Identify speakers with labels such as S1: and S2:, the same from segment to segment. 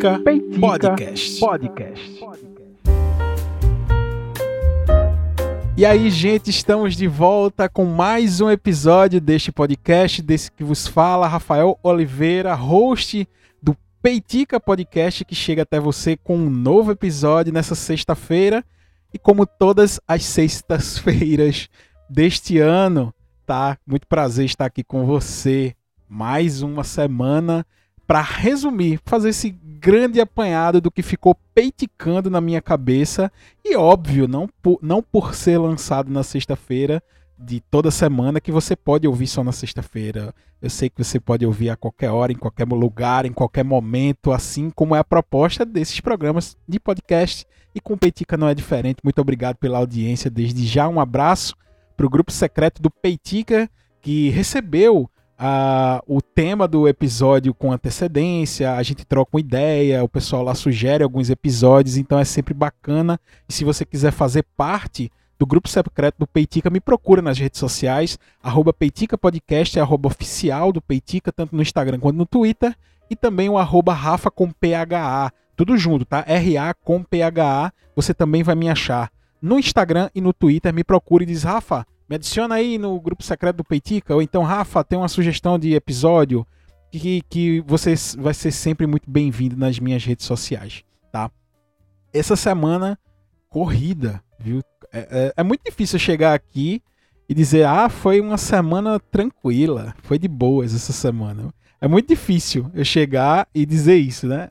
S1: Peitica, Peitica Podcast.
S2: Podcast.
S1: E aí, gente, estamos de volta com mais um episódio deste podcast, desse que vos fala, Rafael Oliveira, host do Peitica Podcast, que chega até você com um novo episódio nessa sexta-feira. E como todas as sextas-feiras deste ano, tá? Muito prazer estar aqui com você. Mais uma semana para resumir, fazer esse grande apanhado do que ficou peiticando na minha cabeça. E óbvio, não por, não por ser lançado na sexta-feira de toda semana, que você pode ouvir só na sexta-feira. Eu sei que você pode ouvir a qualquer hora, em qualquer lugar, em qualquer momento, assim como é a proposta desses programas de podcast. E com Peitica não é diferente. Muito obrigado pela audiência. Desde já, um abraço para o grupo secreto do Peitica, que recebeu Uh, o tema do episódio com antecedência, a gente troca uma ideia, o pessoal lá sugere alguns episódios, então é sempre bacana. E se você quiser fazer parte do grupo secreto do Peitica, me procura nas redes sociais, arroba Peitica Podcast, é arroba oficial do Peitica, tanto no Instagram quanto no Twitter, e também o arroba Rafa com PHA, tudo junto, tá? RA com PHA, você também vai me achar. No Instagram e no Twitter, me procure e diz, Rafa, me adiciona aí no grupo secreto do Peitica, ou então, Rafa, tem uma sugestão de episódio que, que você vai ser sempre muito bem-vindo nas minhas redes sociais, tá? Essa semana, corrida, viu? É, é, é, muito difícil chegar aqui e dizer, ah, foi uma semana tranquila, foi de boas essa semana. É muito difícil eu chegar e dizer isso, né?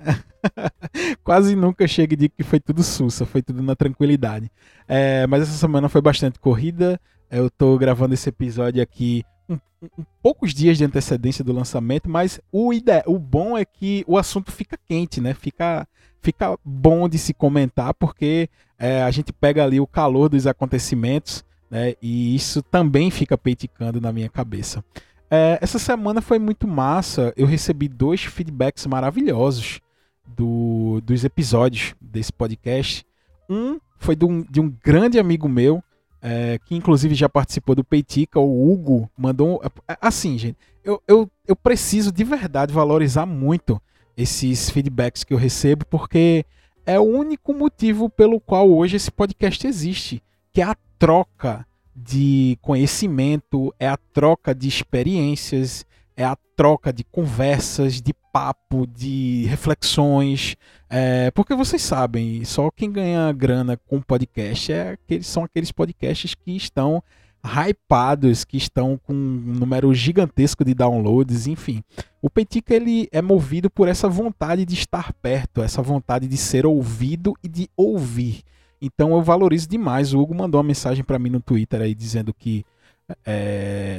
S1: Quase nunca chego e digo que foi tudo sussa, foi tudo na tranquilidade. É, mas essa semana foi bastante corrida, eu tô gravando esse episódio aqui um, um, poucos dias de antecedência do lançamento, mas o, ide o bom é que o assunto fica quente, né? Fica, fica bom de se comentar, porque é, a gente pega ali o calor dos acontecimentos, né? E isso também fica peiticando na minha cabeça. É, essa semana foi muito massa. Eu recebi dois feedbacks maravilhosos do, dos episódios desse podcast. Um foi de um, de um grande amigo meu, é, que inclusive já participou do Peitica, o Hugo, mandou. É, assim, gente, eu, eu, eu preciso de verdade valorizar muito esses feedbacks que eu recebo, porque é o único motivo pelo qual hoje esse podcast existe, que é a troca de conhecimento, é a troca de experiências, é a troca de conversas, de papo, de reflexões. É, porque vocês sabem, só quem ganha grana com podcast é aqueles, são aqueles podcasts que estão hypados, que estão com um número gigantesco de downloads, enfim. O Petica ele é movido por essa vontade de estar perto, essa vontade de ser ouvido e de ouvir. Então eu valorizo demais. O Hugo mandou uma mensagem para mim no Twitter aí dizendo que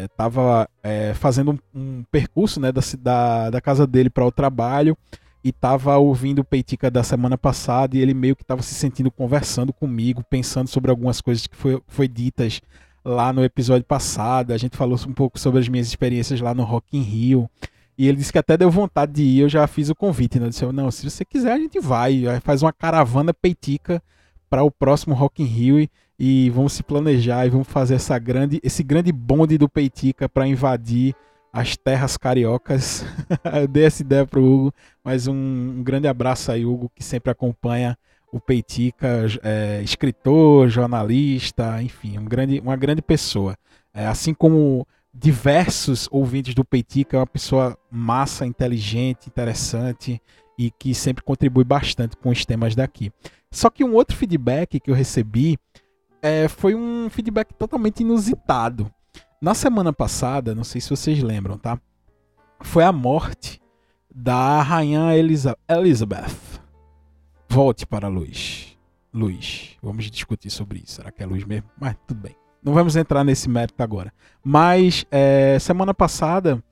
S1: estava é, é, fazendo um, um, percurso né, da, da, da casa dele para o trabalho e estava ouvindo o Peitica da semana passada e ele meio que estava se sentindo conversando comigo, pensando sobre algumas coisas que foi, foi ditas lá no episódio passado. A gente falou um pouco sobre as minhas experiências lá no Rock in Rio. E ele disse que até deu vontade de ir, eu já fiz o convite, né? Disse, não, se você quiser a gente vai, faz uma caravana peitica para o próximo Rock in Rio e, e vamos se planejar e vamos fazer essa grande, esse grande bonde do Peitica para invadir as terras cariocas. Eu dei essa ideia pro Hugo, mas um, um, grande abraço aí, Hugo, que sempre acompanha o Peitica, é, escritor, jornalista, enfim, um grande, uma grande pessoa. É, assim como diversos ouvintes do Peitica, é uma pessoa massa, inteligente, interessante e que sempre contribui bastante com os temas daqui. Só que um outro feedback que eu recebi é, foi um feedback totalmente inusitado. Na semana passada, não sei se vocês lembram, tá? Foi a morte da rainha Elisa Elizabeth. Volte para a luz. Luz. Vamos discutir sobre isso. Será que é luz mesmo? Mas tudo bem. Não vamos entrar nesse mérito agora. Mas é, semana passada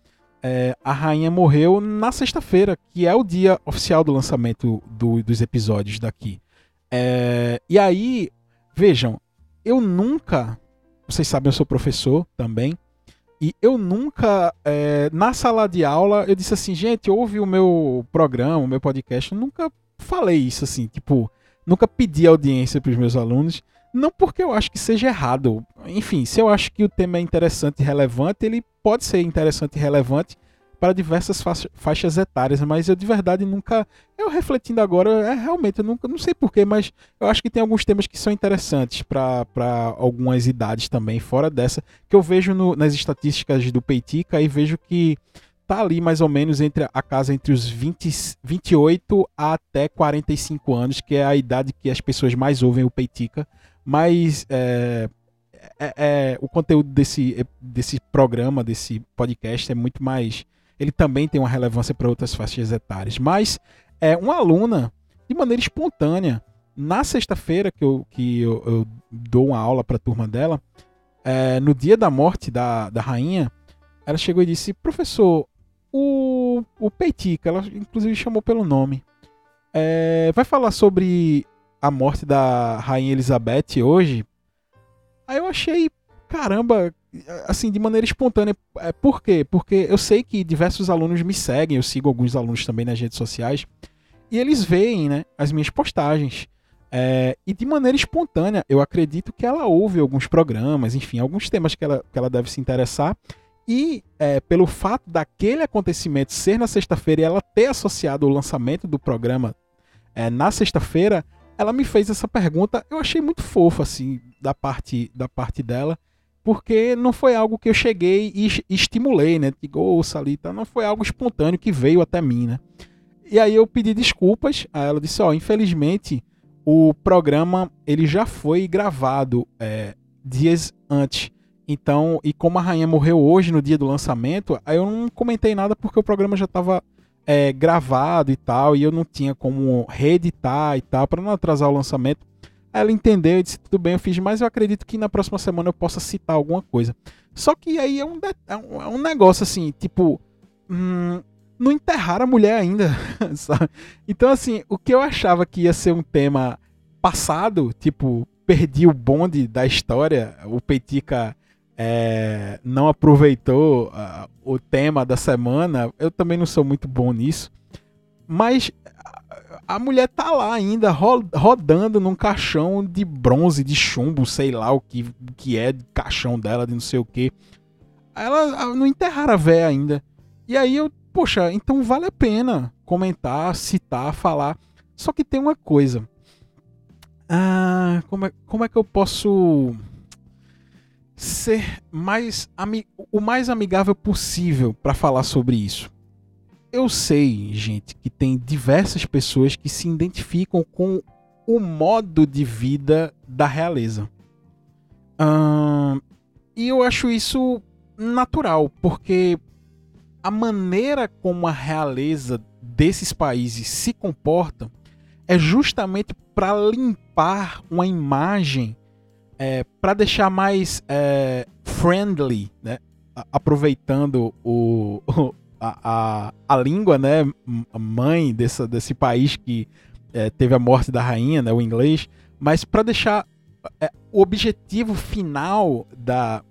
S1: é, a rainha morreu na sexta-feira, que é o dia oficial do lançamento do, dos episódios daqui. É, e aí, vejam, eu nunca. Vocês sabem, eu sou professor também. E eu nunca, é, na sala de aula, eu disse assim, gente, ouve o meu programa, o meu podcast. Eu nunca falei isso assim, tipo, nunca pedi audiência para os meus alunos. Não porque eu acho que seja errado. Enfim, se eu acho que o tema é interessante e relevante, ele pode ser interessante e relevante para diversas faixas etárias, mas eu de verdade nunca. Eu refletindo agora, é realmente, eu nunca, não sei porquê, mas eu acho que tem alguns temas que são interessantes para algumas idades também, fora dessa, que eu vejo no, nas estatísticas do Peitica e vejo que tá ali mais ou menos entre a casa entre os 20, 28 até 45 anos, que é a idade que as pessoas mais ouvem o Peitica, mas é, é, é, o conteúdo desse, desse programa, desse podcast é muito mais ele também tem uma relevância para outras faixas etárias. Mas é uma aluna, de maneira espontânea, na sexta-feira que, eu, que eu, eu, dou uma aula para a turma dela, é, no dia da morte da, da rainha, ela chegou e disse: Professor, o, o Peitica, ela inclusive chamou pelo nome, é, vai falar sobre a morte da rainha Elizabeth hoje? Aí eu achei, caramba, assim, de maneira espontânea. É, por quê? Porque eu sei que diversos alunos me seguem, eu sigo alguns alunos também nas redes sociais, e eles veem né, as minhas postagens. É, e de maneira espontânea, eu acredito que ela ouve alguns programas, enfim, alguns temas que ela, que ela deve se interessar. E é, pelo fato daquele acontecimento ser na sexta-feira e ela ter associado o lançamento do programa é, na sexta-feira, ela me fez essa pergunta. Eu achei muito fofa, assim, da parte, da parte dela porque não foi algo que eu cheguei e estimulei, né? Digo, ali, tá? não foi algo espontâneo que veio até mim, né? E aí eu pedi desculpas, aí ela disse, ó, oh, infelizmente o programa ele já foi gravado é, dias antes. Então, e como a rainha morreu hoje no dia do lançamento, aí eu não comentei nada porque o programa já estava é, gravado e tal, e eu não tinha como reeditar e tal, para não atrasar o lançamento. Ela entendeu e disse: tudo bem, eu fiz, mas eu acredito que na próxima semana eu possa citar alguma coisa. Só que aí é um, é um, é um negócio assim, tipo. Hum, não enterrar a mulher ainda, sabe? Então, assim, o que eu achava que ia ser um tema passado, tipo, perdi o bonde da história, o Peitica é, não aproveitou uh, o tema da semana, eu também não sou muito bom nisso. Mas a mulher tá lá ainda, rodando num caixão de bronze, de chumbo, sei lá o que, que é, de caixão dela, de não sei o que. Ela não enterraram a véia ainda. E aí eu, poxa, então vale a pena comentar, citar, falar. Só que tem uma coisa. Ah, como é, como é que eu posso ser mais o mais amigável possível para falar sobre isso? Eu sei, gente, que tem diversas pessoas que se identificam com o modo de vida da realeza. e eu acho isso natural, porque a maneira como a realeza desses países se comporta é justamente para limpar uma imagem, é, para deixar mais é, friendly, né? aproveitando o, a, a, a língua, né, mãe desse, desse país que é, teve a morte da rainha, né, o inglês, mas para deixar é, o objetivo final da,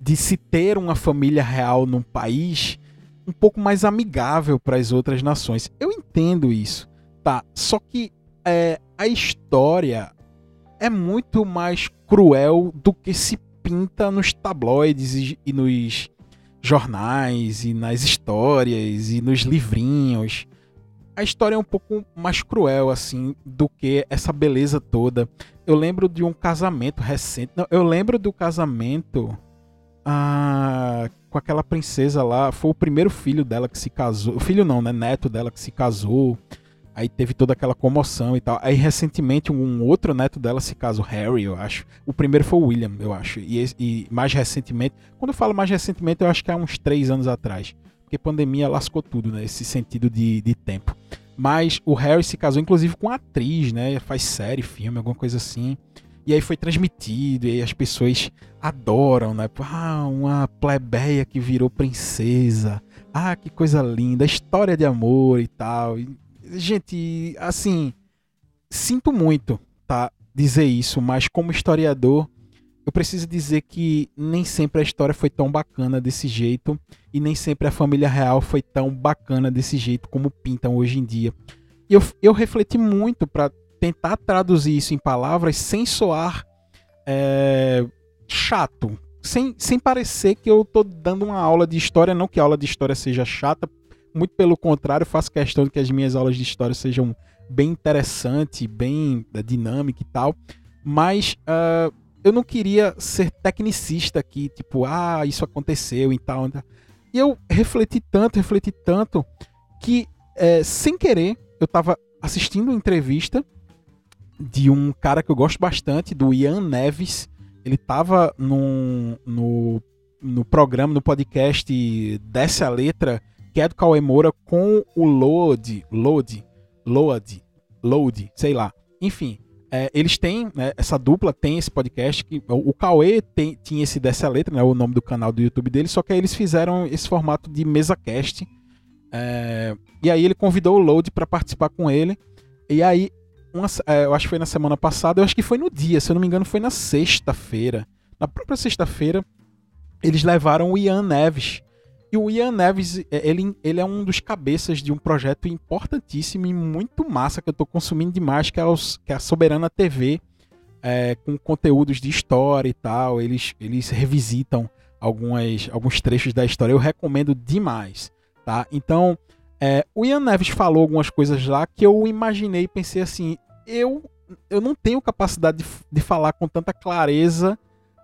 S1: de se ter uma família real num país um pouco mais amigável para as outras nações. Eu entendo isso, tá? Só que é, a história é muito mais cruel do que se pinta nos tabloides e, e nos jornais e nas histórias e nos livrinhos. A história é um pouco mais cruel assim do que essa beleza toda. Eu lembro de um casamento recente. Não, eu lembro do casamento ah, com aquela princesa lá. Foi o primeiro filho dela que se casou. Filho não, né? Neto dela que se casou. Aí teve toda aquela comoção e tal. Aí recentemente um outro neto dela se casou, Harry, eu acho. O primeiro foi o William, eu acho. E, e, mais recentemente, quando eu falo mais recentemente, eu acho que há uns três anos atrás. Porque pandemia lascou tudo, né? Esse sentido de, de tempo. Mas o Harry se casou, inclusive, com atriz, né? Faz série, filme, alguma coisa assim. E aí foi transmitido, e as pessoas adoram, né? Ah, uma plebeia que virou princesa. Ah, que coisa linda, história de amor e tal. E gente, assim, sinto muito, tá? Dizer isso, mas como historiador, eu preciso dizer que nem sempre a história foi tão bacana desse jeito e nem sempre a família real foi tão bacana desse jeito como pintam hoje em dia. Eu, eu refleti muito para tentar traduzir isso em palavras sem soar é, chato, sem, sem parecer que eu tô dando uma aula de história, não que a aula de história seja chata, muito pelo contrário, faço questão de que as minhas aulas de história sejam bem interessantes, bem uh, dinâmicas e tal, mas uh, eu não queria ser tecnicista aqui, tipo, ah, isso aconteceu e tal. E eu refleti tanto, refleti tanto, que é, sem querer eu tava assistindo uma entrevista de um cara que eu gosto bastante, do Ian Neves. Ele tava num, no, no programa, no podcast Desce a Letra, que é do Cauê Moura, com o Load, Load, Load, Load, sei lá. Enfim, é, eles têm, né, essa dupla tem esse podcast, que o, o Cauê tem, tinha esse Desce a Letra, né, o nome do canal do YouTube dele, só que aí eles fizeram esse formato de mesa cast. É, e aí ele convidou o Load para participar com ele. E aí, uma, é, eu acho que foi na semana passada, eu acho que foi no dia, se eu não me engano, foi na sexta-feira. Na própria sexta-feira, eles levaram o Ian Neves. E o Ian Neves, é, ele, ele é um dos cabeças de um projeto importantíssimo e muito massa que eu estou consumindo demais, que é, os, que é a Soberana TV, é, com conteúdos de história e tal. Eles, eles revisitam algumas, alguns trechos da história. Eu recomendo demais. Tá? Então, é, o Ian Neves falou algumas coisas lá que eu imaginei e pensei assim: eu, eu não tenho capacidade de, de falar com tanta clareza.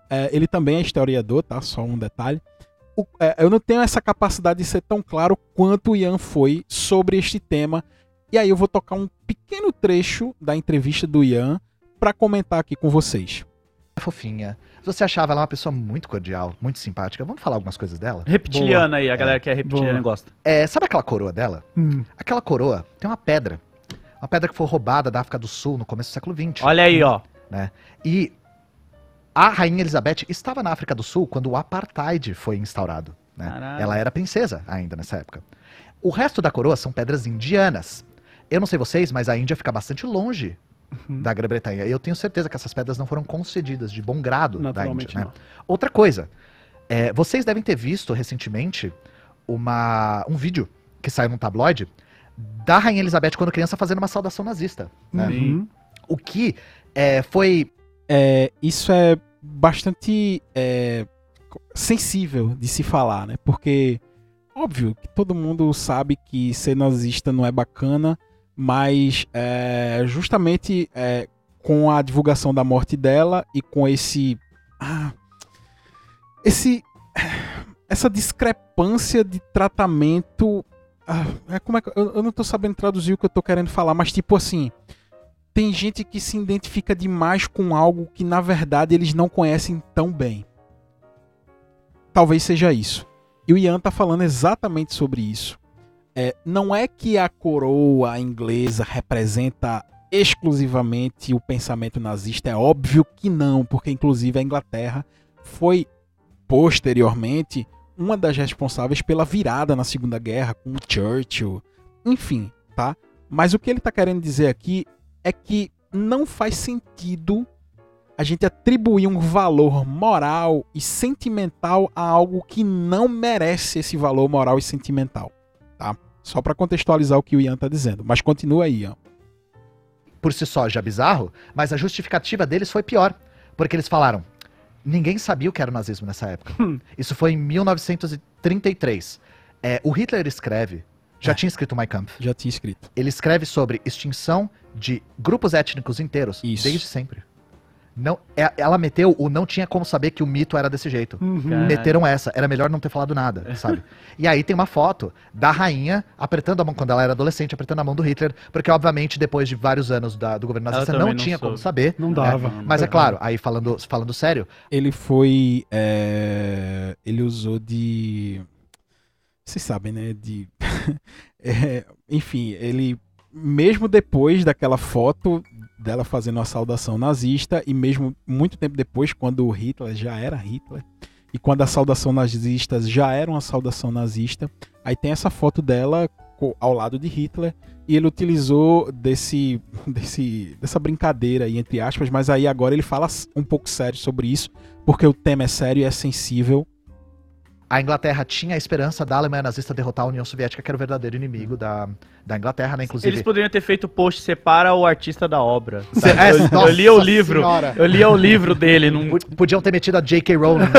S1: É, ele também é historiador, tá? Só um detalhe. O, é, eu não tenho essa capacidade de ser tão claro quanto o Ian foi sobre este tema. E aí eu vou tocar um pequeno trecho da entrevista do Ian para comentar aqui com vocês.
S2: Fofinha. Você achava ela uma pessoa muito cordial, muito simpática. Vamos falar algumas coisas dela?
S3: Reptiliana Boa. aí, a galera é. que é reptiliana Boa. gosta.
S2: É, sabe aquela coroa dela? Hum. Aquela coroa tem uma pedra. Uma pedra que foi roubada da África do Sul no começo do século XX.
S3: Olha aí, ó.
S2: Né? E a Rainha Elizabeth estava na África do Sul quando o apartheid foi instaurado. Né? Ela era princesa ainda nessa época. O resto da coroa são pedras indianas. Eu não sei vocês, mas a Índia fica bastante longe uhum. da Grã-Bretanha. E eu tenho certeza que essas pedras não foram concedidas de bom grado da Índia. Né? Outra coisa, é, vocês devem ter visto recentemente uma, um vídeo que saiu num tabloide da Rainha Elizabeth quando criança fazendo uma saudação nazista. Né? Uhum. O que é, foi.
S1: É, isso é bastante é, sensível de se falar, né? Porque, óbvio, que todo mundo sabe que ser nazista não é bacana, mas é, justamente é, com a divulgação da morte dela e com esse ah, esse essa discrepância de tratamento ah, é como é que, eu, eu não estou sabendo traduzir o que eu estou querendo falar mas tipo assim tem gente que se identifica demais com algo que na verdade eles não conhecem tão bem. Talvez seja isso. E o Ian tá falando exatamente sobre isso. É, não é que a coroa inglesa representa exclusivamente o pensamento nazista, é óbvio que não, porque inclusive a Inglaterra foi posteriormente uma das responsáveis pela virada na Segunda Guerra com Churchill, enfim, tá? Mas o que ele está querendo dizer aqui é que não faz sentido a gente atribuir um valor moral e sentimental a algo que não merece esse valor moral e sentimental, tá? Só para contextualizar o que o Ian tá dizendo. Mas continua aí, Ian.
S2: Por si só já bizarro, mas a justificativa deles foi pior. Porque eles falaram: ninguém sabia o que era o nazismo nessa época. Hum. Isso foi em 1933. É, o Hitler escreve. Já é. tinha escrito Mein Kampf.
S1: Já tinha escrito.
S2: Ele escreve sobre extinção de grupos étnicos inteiros Isso. desde sempre. Não, é, ela meteu o não tinha como saber que o mito era desse jeito. Uhum. Meteram essa. Era melhor não ter falado nada, sabe? e aí tem uma foto da rainha apertando a mão, quando ela era adolescente, apertando a mão do Hitler, porque obviamente depois de vários anos da, do governo nazista não, não tinha soube. como saber.
S1: Não dava.
S2: Né? Mas é claro, aí falando, falando sério.
S1: Ele foi. É, ele usou de. Vocês sabem, né? De. é, enfim, ele. Mesmo depois daquela foto, dela fazendo a saudação nazista e mesmo muito tempo depois, quando o Hitler já era Hitler e quando a saudação nazista já era uma saudação nazista, aí tem essa foto dela ao lado de Hitler e ele utilizou desse, desse dessa brincadeira aí entre aspas, mas aí agora ele fala um pouco sério sobre isso porque o tema é sério e é sensível.
S2: A Inglaterra tinha a esperança da Alemanha nazista derrotar a União Soviética, que era o verdadeiro inimigo da, da Inglaterra, né? Inclusive.
S3: Eles poderiam ter feito post separa o artista da obra. É, eu, eu lia o livro. Senhora. Eu lia o livro dele. Num...
S2: Podiam ter metido a J.K. Rowling.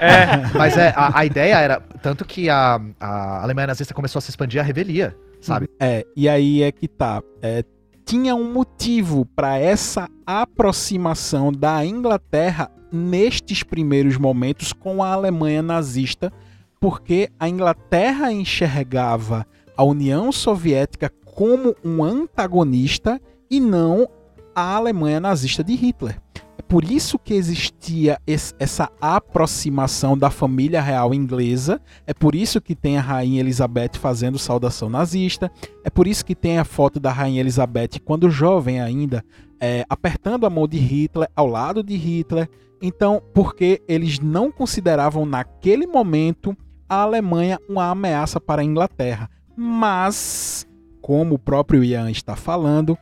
S2: é, é. Mas é, a, a, ideia era. Tanto que a, a Alemanha nazista começou a se expandir a revelia, sabe?
S1: É, e aí é que tá. É, tinha um motivo para essa aproximação da Inglaterra nestes primeiros momentos com a Alemanha nazista, porque a Inglaterra enxergava a União Soviética como um antagonista e não a Alemanha nazista de Hitler. Por isso que existia essa aproximação da família real inglesa, é por isso que tem a rainha Elizabeth fazendo saudação nazista, é por isso que tem a foto da rainha Elizabeth quando jovem ainda, é, apertando a mão de Hitler, ao lado de Hitler. Então, porque eles não consideravam naquele momento a Alemanha uma ameaça para a Inglaterra. Mas, como o próprio Ian está falando,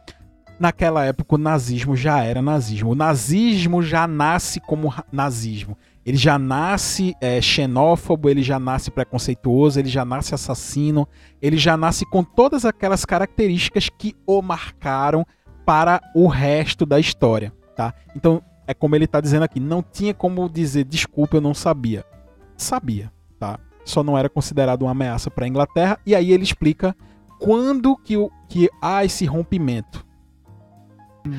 S1: naquela época o nazismo já era nazismo. O nazismo já nasce como nazismo. Ele já nasce é, xenófobo, ele já nasce preconceituoso, ele já nasce assassino, ele já nasce com todas aquelas características que o marcaram para o resto da história, tá? Então, é como ele está dizendo aqui, não tinha como dizer desculpa, eu não sabia. Sabia, tá? Só não era considerado uma ameaça para a Inglaterra e aí ele explica quando que, o, que há esse rompimento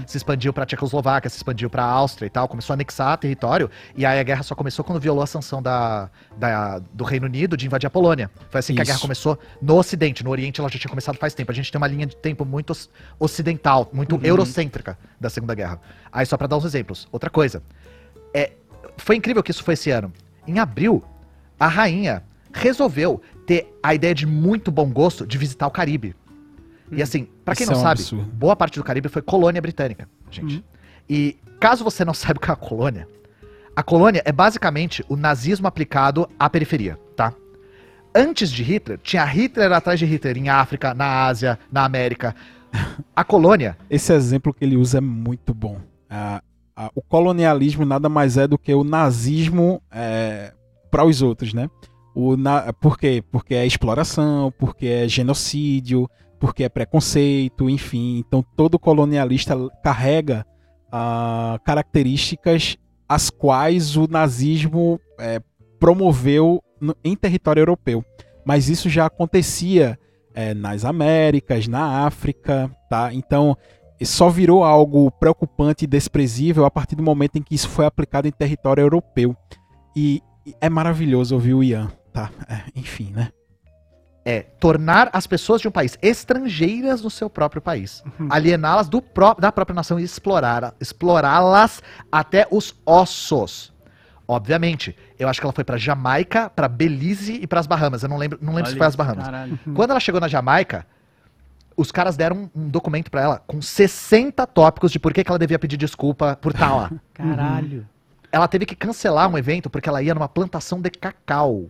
S2: se expandiu para Tchecoslováquia, se expandiu para a Áustria e tal, começou a anexar território, e aí a guerra só começou quando violou a sanção da, da do Reino Unido de invadir a Polônia. Foi assim Isso. que a guerra começou no Ocidente, no Oriente ela já tinha começado faz tempo. A gente tem uma linha de tempo muito ocidental, muito uhum. eurocêntrica da Segunda Guerra. Aí só para dar uns exemplos. Outra coisa, é, foi incrível que isso foi esse ano. Em abril, a rainha resolveu ter a ideia de muito bom gosto de visitar o Caribe. E assim, para quem Isso não é um sabe, absurdo. boa parte do Caribe foi colônia britânica, gente. Uhum. E caso você não saiba o que é a colônia, a colônia é basicamente o nazismo aplicado à periferia, tá? Antes de Hitler, tinha Hitler atrás de Hitler em África, na Ásia, na América. A colônia.
S1: Esse exemplo que ele usa é muito bom. o colonialismo nada mais é do que o nazismo é, para os outros, né? O na, por quê? Porque é exploração, porque é genocídio, porque é preconceito, enfim. Então todo colonialista carrega ah, características as quais o nazismo é, promoveu no, em território europeu. Mas isso já acontecia é, nas Américas, na África, tá? Então só virou algo preocupante e desprezível a partir do momento em que isso foi aplicado em território europeu. E, é maravilhoso ouvir o Ian, tá? É, enfim, né?
S2: É tornar as pessoas de um país estrangeiras no seu próprio país, uhum. aliená-las pró da própria nação e explorar, explorá-las até os ossos. Obviamente, eu acho que ela foi para Jamaica, para Belize e para as Bahamas. Eu não lembro, não lembro se foi as Bahamas. Caralho. Uhum. Quando ela chegou na Jamaica, os caras deram um, um documento para ela com 60 tópicos de por que, que ela devia pedir desculpa por estar lá.
S3: Caralho.
S2: Ela teve que cancelar um evento porque ela ia numa plantação de cacau.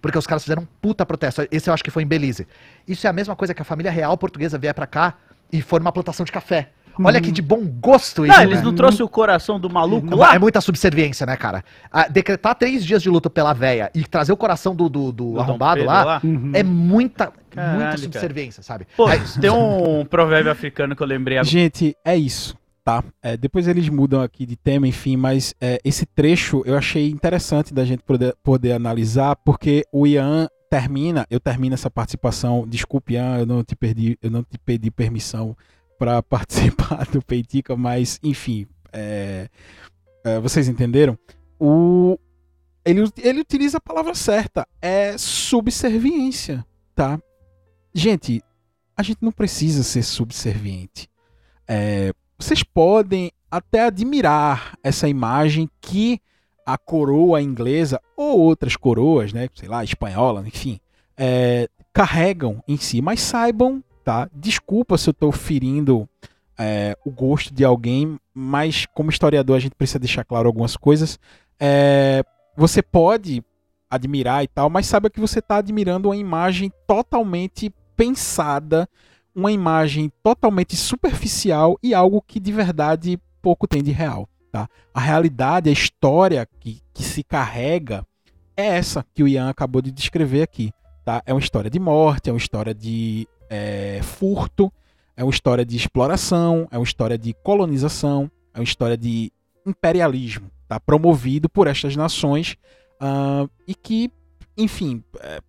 S2: Porque os caras fizeram um puta protesto. Esse eu acho que foi em Belize. Isso é a mesma coisa que a família real portuguesa vier para cá e for numa plantação de café. Olha uhum. que de bom gosto
S3: isso. Não, eles né? não trouxeram o coração do maluco lá?
S2: É muita subserviência, né, cara? A, decretar três dias de luta pela véia e trazer o coração do, do, do, do arrombado lá, lá uhum. é muita, Caralho, muita subserviência, cara. sabe?
S3: Pô, tem um provérbio africano que eu lembrei
S1: agora. Gente, é isso tá? É, depois eles mudam aqui de tema, enfim, mas é, esse trecho eu achei interessante da gente poder, poder analisar, porque o Ian termina, eu termino essa participação, desculpe Ian, eu não te perdi, eu não te pedi permissão para participar do Peitica, mas enfim, é, é, vocês entenderam? O, ele, ele utiliza a palavra certa, é subserviência, tá? Gente, a gente não precisa ser subserviente. É, vocês podem até admirar essa imagem que a coroa inglesa ou outras coroas, né, sei lá, espanhola, enfim, é, carregam em si. Mas saibam, tá? Desculpa se eu estou ferindo é, o gosto de alguém, mas como historiador a gente precisa deixar claro algumas coisas. É, você pode admirar e tal, mas saiba que você está admirando uma imagem totalmente pensada uma imagem totalmente superficial e algo que de verdade pouco tem de real. Tá? A realidade, a história que, que se carrega é essa que o Ian acabou de descrever aqui. Tá? É uma história de morte, é uma história de é, furto, é uma história de exploração, é uma história de colonização, é uma história de imperialismo, tá? promovido por estas nações uh, e que, enfim, é,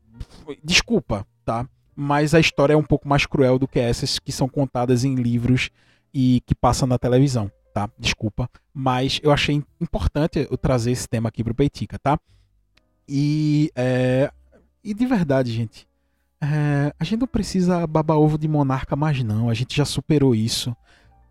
S1: desculpa, tá? Mas a história é um pouco mais cruel do que essas que são contadas em livros e que passam na televisão, tá? Desculpa, mas eu achei importante eu trazer esse tema aqui pro Peitica, tá? E, é, e de verdade, gente, é, a gente não precisa babar ovo de monarca mais não, a gente já superou isso.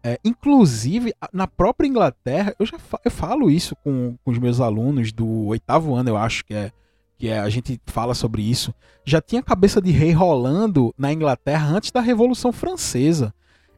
S1: É, inclusive, na própria Inglaterra, eu já fa eu falo isso com, com os meus alunos do oitavo ano, eu acho que é que é, a gente fala sobre isso, já tinha cabeça de rei rolando na Inglaterra antes da Revolução Francesa.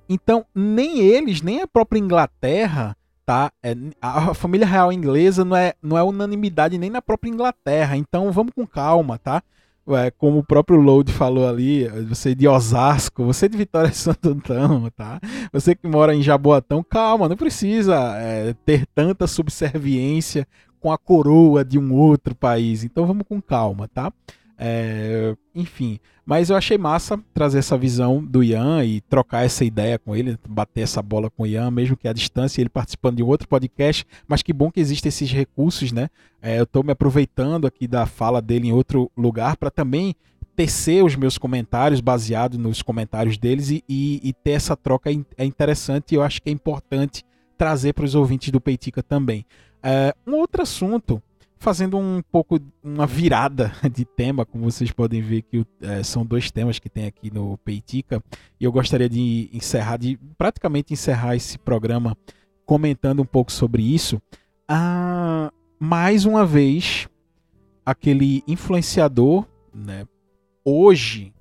S1: Então, nem eles, nem a própria Inglaterra, tá? É, a família real inglesa não é, não é unanimidade nem na própria Inglaterra. Então, vamos com calma, tá? É, como o próprio Load falou ali, você de Osasco, você de Vitória Santo Antão, tá? Você que mora em Jaboatão, calma, não precisa é, ter tanta subserviência com a coroa de um outro país. Então vamos com calma, tá? É, enfim, mas eu achei massa trazer essa visão do Ian e trocar essa ideia com ele, bater essa bola com o Ian, mesmo que à distância, ele participando de um outro podcast. Mas que bom que existem esses recursos, né? É, eu estou me aproveitando aqui da fala dele em outro lugar para também tecer os meus comentários baseado nos comentários deles e, e, e ter essa troca é interessante e eu acho que é importante trazer para os ouvintes do Peitica também. É, um outro assunto, fazendo um pouco uma virada de tema, como vocês podem ver que é, são dois temas que tem aqui no Peitica, e eu gostaria de encerrar, de praticamente encerrar esse programa comentando um pouco sobre isso. Ah, mais uma vez, aquele influenciador, né, hoje,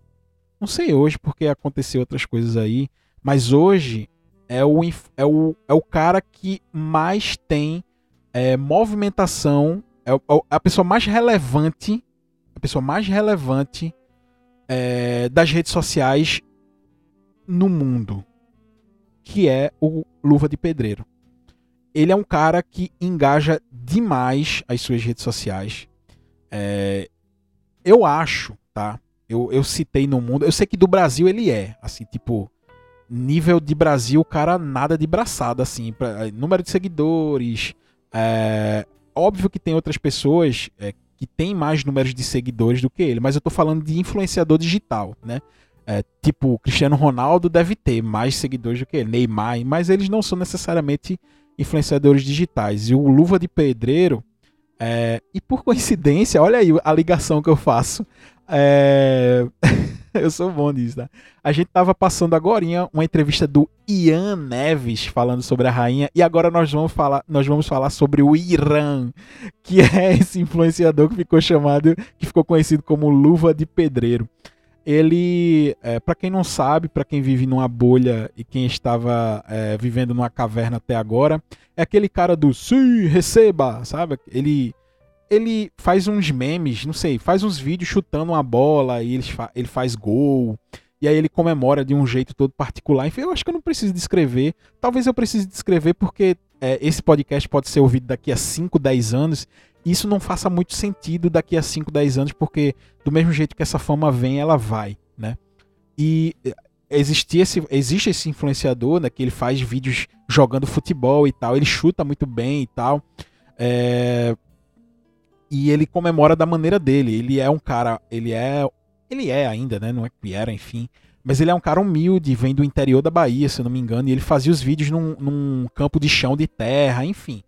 S1: não sei hoje porque aconteceu outras coisas aí, mas hoje é o, é o, é o cara que mais tem é, movimentação, é, é a pessoa mais relevante, a pessoa mais relevante é, das redes sociais no mundo, que é o Luva de Pedreiro. Ele é um cara que engaja demais as suas redes sociais. É, eu acho, tá? Eu, eu citei no mundo. Eu sei que do Brasil ele é, assim, tipo, nível de Brasil, cara nada de braçada, assim, pra, número de seguidores, é, óbvio que tem outras pessoas é, que têm mais números de seguidores do que ele, mas eu estou falando de influenciador digital, né? É, tipo, Cristiano Ronaldo deve ter mais seguidores do que ele, Neymar, mas eles não são necessariamente influenciadores digitais. E o Luva de Pedreiro, é, e por coincidência, olha aí a ligação que eu faço. É... eu sou bom nisso, tá? A gente tava passando agora uma entrevista do Ian Neves falando sobre a rainha e agora nós vamos falar, nós vamos falar sobre o Irã, que é esse influenciador que ficou chamado, que ficou conhecido como Luva de Pedreiro. Ele, é, para quem não sabe, para quem vive numa bolha e quem estava é, vivendo numa caverna até agora, é aquele cara do sim, receba, sabe? Ele ele faz uns memes, não sei, faz uns vídeos chutando uma bola e ele, fa ele faz gol. E aí ele comemora de um jeito todo particular. Enfim, eu acho que eu não preciso descrever. Talvez eu precise descrever porque é, esse podcast pode ser ouvido daqui a 5, 10 anos. E isso não faça muito sentido daqui a 5, 10 anos, porque do mesmo jeito que essa fama vem, ela vai, né? E é, existe esse, existe esse influenciador, né, que ele faz vídeos jogando futebol e tal, ele chuta muito bem e tal. É, e ele comemora da maneira dele. Ele é um cara, ele é, ele é ainda, né? Não é que era, enfim. Mas ele é um cara humilde, vem do interior da Bahia, se eu não me engano, e ele fazia os vídeos num, num campo de chão de terra, enfim.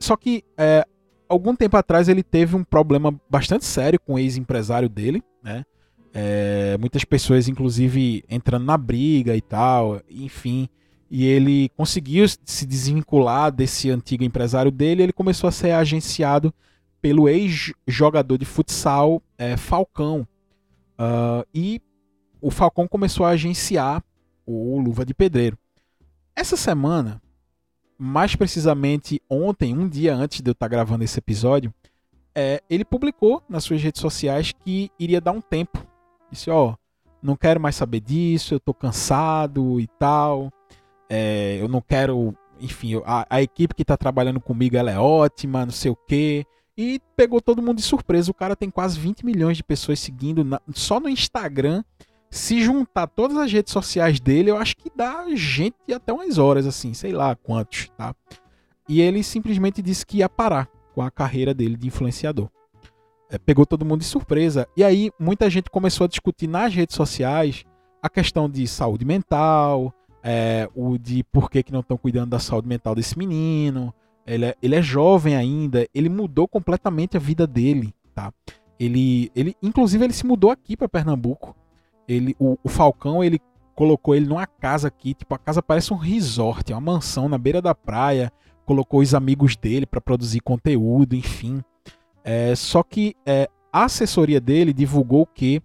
S1: Só que é, algum tempo atrás ele teve um problema bastante sério com o ex-empresário dele, né? É, muitas pessoas, inclusive, entrando na briga e tal, enfim. E ele conseguiu se desvincular desse antigo empresário dele. Ele começou a ser agenciado pelo ex-jogador de futsal é, Falcão. Uh, e o Falcão começou a agenciar o Luva de Pedreiro. Essa semana, mais precisamente ontem, um dia antes de eu estar gravando esse episódio, é, ele publicou nas suas redes sociais que iria dar um tempo. Disse: Ó, oh, não quero mais saber disso, eu tô cansado e tal. É, eu não quero. Enfim, a, a equipe que está trabalhando comigo ela é ótima, não sei o quê e pegou todo mundo de surpresa. O cara tem quase 20 milhões de pessoas seguindo na, só no Instagram. Se juntar todas as redes sociais dele, eu acho que dá gente até umas horas, assim, sei lá quantos, tá? E ele simplesmente disse que ia parar com a carreira dele de influenciador. É, pegou todo mundo de surpresa. E aí, muita gente começou a discutir nas redes sociais a questão de saúde mental, é, o de por que, que não estão cuidando da saúde mental desse menino. Ele é, ele é jovem ainda, ele mudou completamente a vida dele, tá? Ele, ele inclusive, ele se mudou aqui para Pernambuco. Ele, o, o, Falcão, ele colocou ele numa casa aqui, tipo, a casa parece um resort, é uma mansão na beira da praia. Colocou os amigos dele para produzir conteúdo, enfim. É, só que é, a assessoria dele divulgou que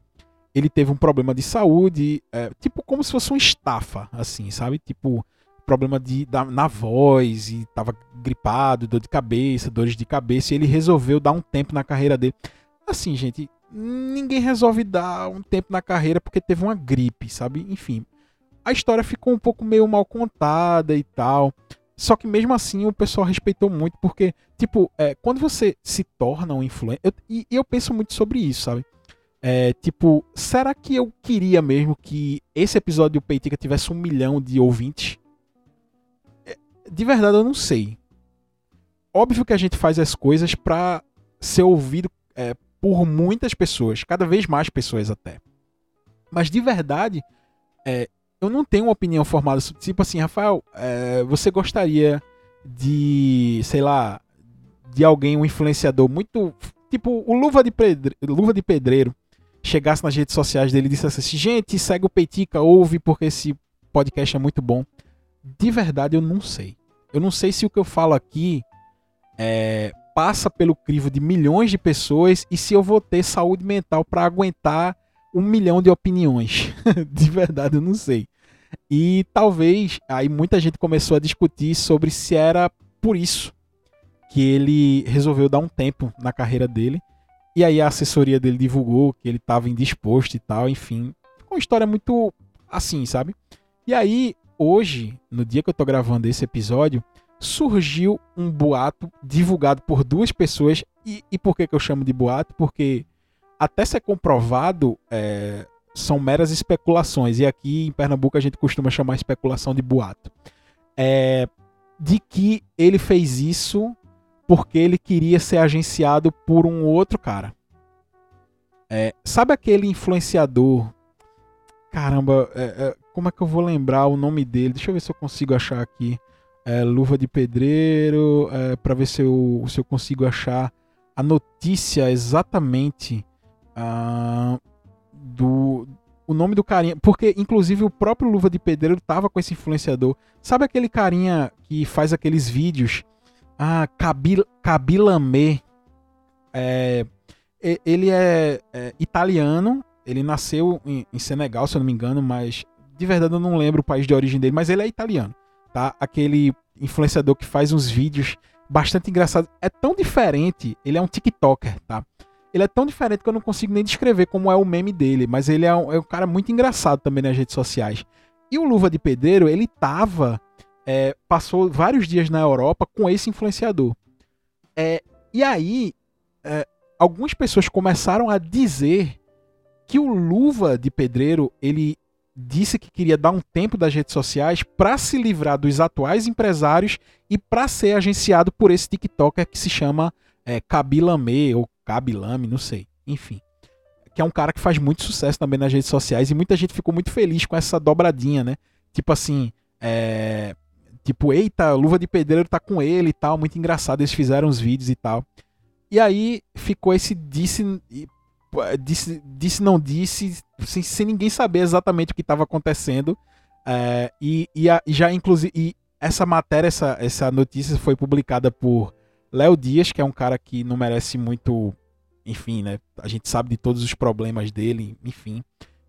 S1: ele teve um problema de saúde, é, tipo como se fosse uma estafa, assim, sabe? Tipo, problema de, da, na voz, e tava gripado, dor de cabeça, dores de cabeça, e ele resolveu dar um tempo na carreira dele. Assim, gente, ninguém resolve dar um tempo na carreira porque teve uma gripe, sabe? Enfim, a história ficou um pouco meio mal contada e tal. Só que mesmo assim o pessoal respeitou muito, porque, tipo, é, quando você se torna um influencer. E eu penso muito sobre isso, sabe? É, tipo, será que eu queria mesmo que esse episódio do Peitica tivesse um milhão de ouvintes? De verdade, eu não sei. Óbvio que a gente faz as coisas pra ser ouvido é, por muitas pessoas, cada vez mais pessoas até. Mas de verdade, é, eu não tenho uma opinião formada. Tipo assim, Rafael, é, você gostaria de, sei lá, de alguém, um influenciador muito. Tipo, o Luva de Pedreiro, Luva de Pedreiro chegasse nas redes sociais dele e dissesse assim: gente, segue o Peitica, ouve porque esse podcast é muito bom. De verdade, eu não sei. Eu não sei se o que eu falo aqui é, passa pelo crivo de milhões de pessoas e se eu vou ter saúde mental para aguentar um milhão de opiniões. de verdade, eu não sei. E talvez aí muita gente começou a discutir sobre se era por isso que ele resolveu dar um tempo na carreira dele e aí a assessoria dele divulgou que ele estava indisposto e tal, enfim. Uma história muito assim, sabe? E aí, hoje, no dia que eu tô gravando esse episódio, surgiu um boato divulgado por duas pessoas. E, e por que, que eu chamo de boato? Porque até ser comprovado, é, são meras especulações. E aqui em Pernambuco a gente costuma chamar especulação de boato. É, de que ele fez isso porque ele queria ser agenciado por um outro cara. É, sabe aquele influenciador? Caramba, é, é, como é que eu vou lembrar o nome dele? Deixa eu ver se eu consigo achar aqui. É, Luva de Pedreiro, é, para ver se eu, se eu consigo achar a notícia exatamente uh, do o nome do carinha, porque inclusive o próprio Luva de Pedreiro tava com esse influenciador. Sabe aquele carinha que faz aqueles vídeos ah, Kabil, Kabilame. É, ele é, é, italiano. Ele nasceu em, em, Senegal, se eu não me engano, mas de verdade eu não lembro o país de origem dele, mas ele é italiano, tá? Aquele influenciador que faz uns vídeos bastante engraçados. É tão diferente, ele é um TikToker, tá? Ele é tão diferente que eu não consigo nem descrever como é o meme dele, mas ele é um, é um cara muito engraçado também nas redes sociais. E o Luva de Pedreiro, ele tava é, passou vários dias na Europa com esse influenciador. É, e aí, é, algumas pessoas começaram a dizer que o Luva de Pedreiro ele disse que queria dar um tempo das redes sociais para se livrar dos atuais empresários e para ser agenciado por esse TikToker que se chama é, Kabilame ou Kabilame, não sei. Enfim. Que é um cara que faz muito sucesso também nas redes sociais e muita gente ficou muito feliz com essa dobradinha, né? Tipo assim, é, Tipo, eita, Luva de Pedreiro tá com ele e tal, muito engraçado, eles fizeram os vídeos e tal. E aí ficou esse disse, disse, disse não disse, sem, sem ninguém saber exatamente o que estava acontecendo. É, e, e, a, já, inclusive, e essa matéria, essa, essa notícia foi publicada por Léo Dias, que é um cara que não merece muito. Enfim, né? A gente sabe de todos os problemas dele, enfim.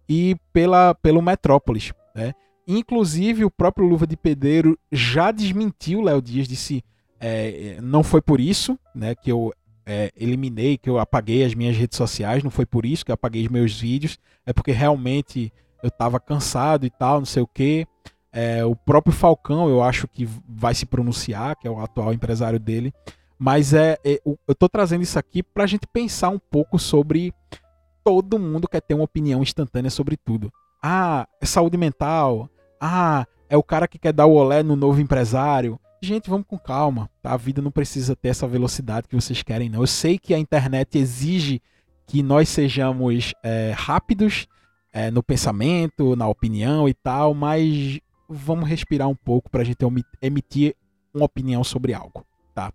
S1: E pela, pelo Metrópolis, né? Inclusive, o próprio Luva de Pedreiro já desmentiu Léo Dias, disse é, não foi por isso né, que eu é, eliminei, que eu apaguei as minhas redes sociais, não foi por isso que eu apaguei os meus vídeos, é porque realmente eu estava cansado e tal, não sei o que. É, o próprio Falcão, eu acho que vai se pronunciar, que é o atual empresário dele, Mas é, é eu tô trazendo isso aqui pra gente pensar um pouco sobre todo mundo quer ter uma opinião instantânea sobre tudo. Ah, é saúde mental. Ah, é o cara que quer dar o olé no novo empresário. Gente, vamos com calma, tá? A vida não precisa ter essa velocidade que vocês querem, não. Eu sei que a internet exige que nós sejamos é, rápidos é, no pensamento, na opinião e tal, mas vamos respirar um pouco para a gente emitir uma opinião sobre algo, tá?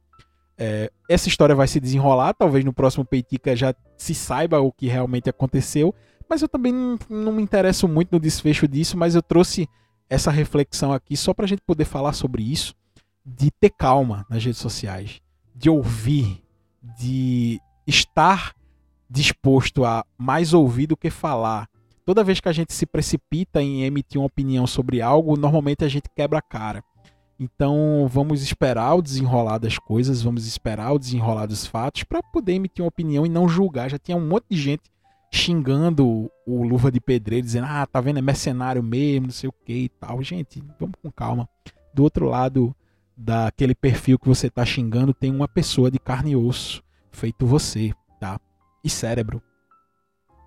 S1: É, essa história vai se desenrolar, talvez no próximo Peitica já se saiba o que realmente aconteceu, mas eu também não, não me interesso muito no desfecho disso, mas eu trouxe essa reflexão aqui só para a gente poder falar sobre isso, de ter calma nas redes sociais, de ouvir, de estar disposto a mais ouvir do que falar. Toda vez que a gente se precipita em emitir uma opinião sobre algo, normalmente a gente quebra a cara. Então vamos esperar o desenrolar das coisas, vamos esperar o desenrolar dos fatos para poder emitir uma opinião e não julgar. Já tinha um monte de gente xingando o Luva de Pedreiro, dizendo: Ah, tá vendo, é mercenário mesmo, não sei o que e tal. Gente, vamos com calma. Do outro lado daquele perfil que você tá xingando, tem uma pessoa de carne e osso, feito você, tá? E cérebro.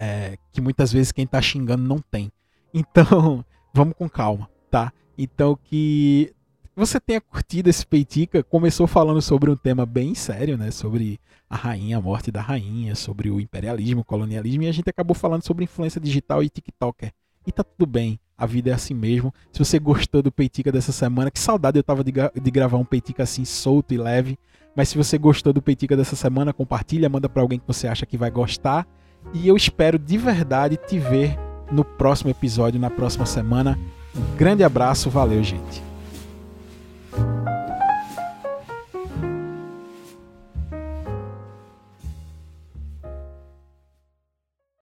S1: É, que muitas vezes quem tá xingando não tem. Então, vamos com calma, tá? Então que você tenha curtido esse Peitica. Começou falando sobre um tema bem sério, né? Sobre a rainha, a morte da rainha, sobre o imperialismo, o colonialismo, e a gente acabou falando sobre influência digital e TikToker. E tá tudo bem, a vida é assim mesmo. Se você gostou do Peitica dessa semana, que saudade eu tava de, de gravar um Peitica assim solto e leve. Mas se você gostou do Peitica dessa semana, compartilha, manda para alguém que você acha que vai gostar. E eu espero de verdade te ver no próximo episódio, na próxima semana. Um grande abraço, valeu, gente.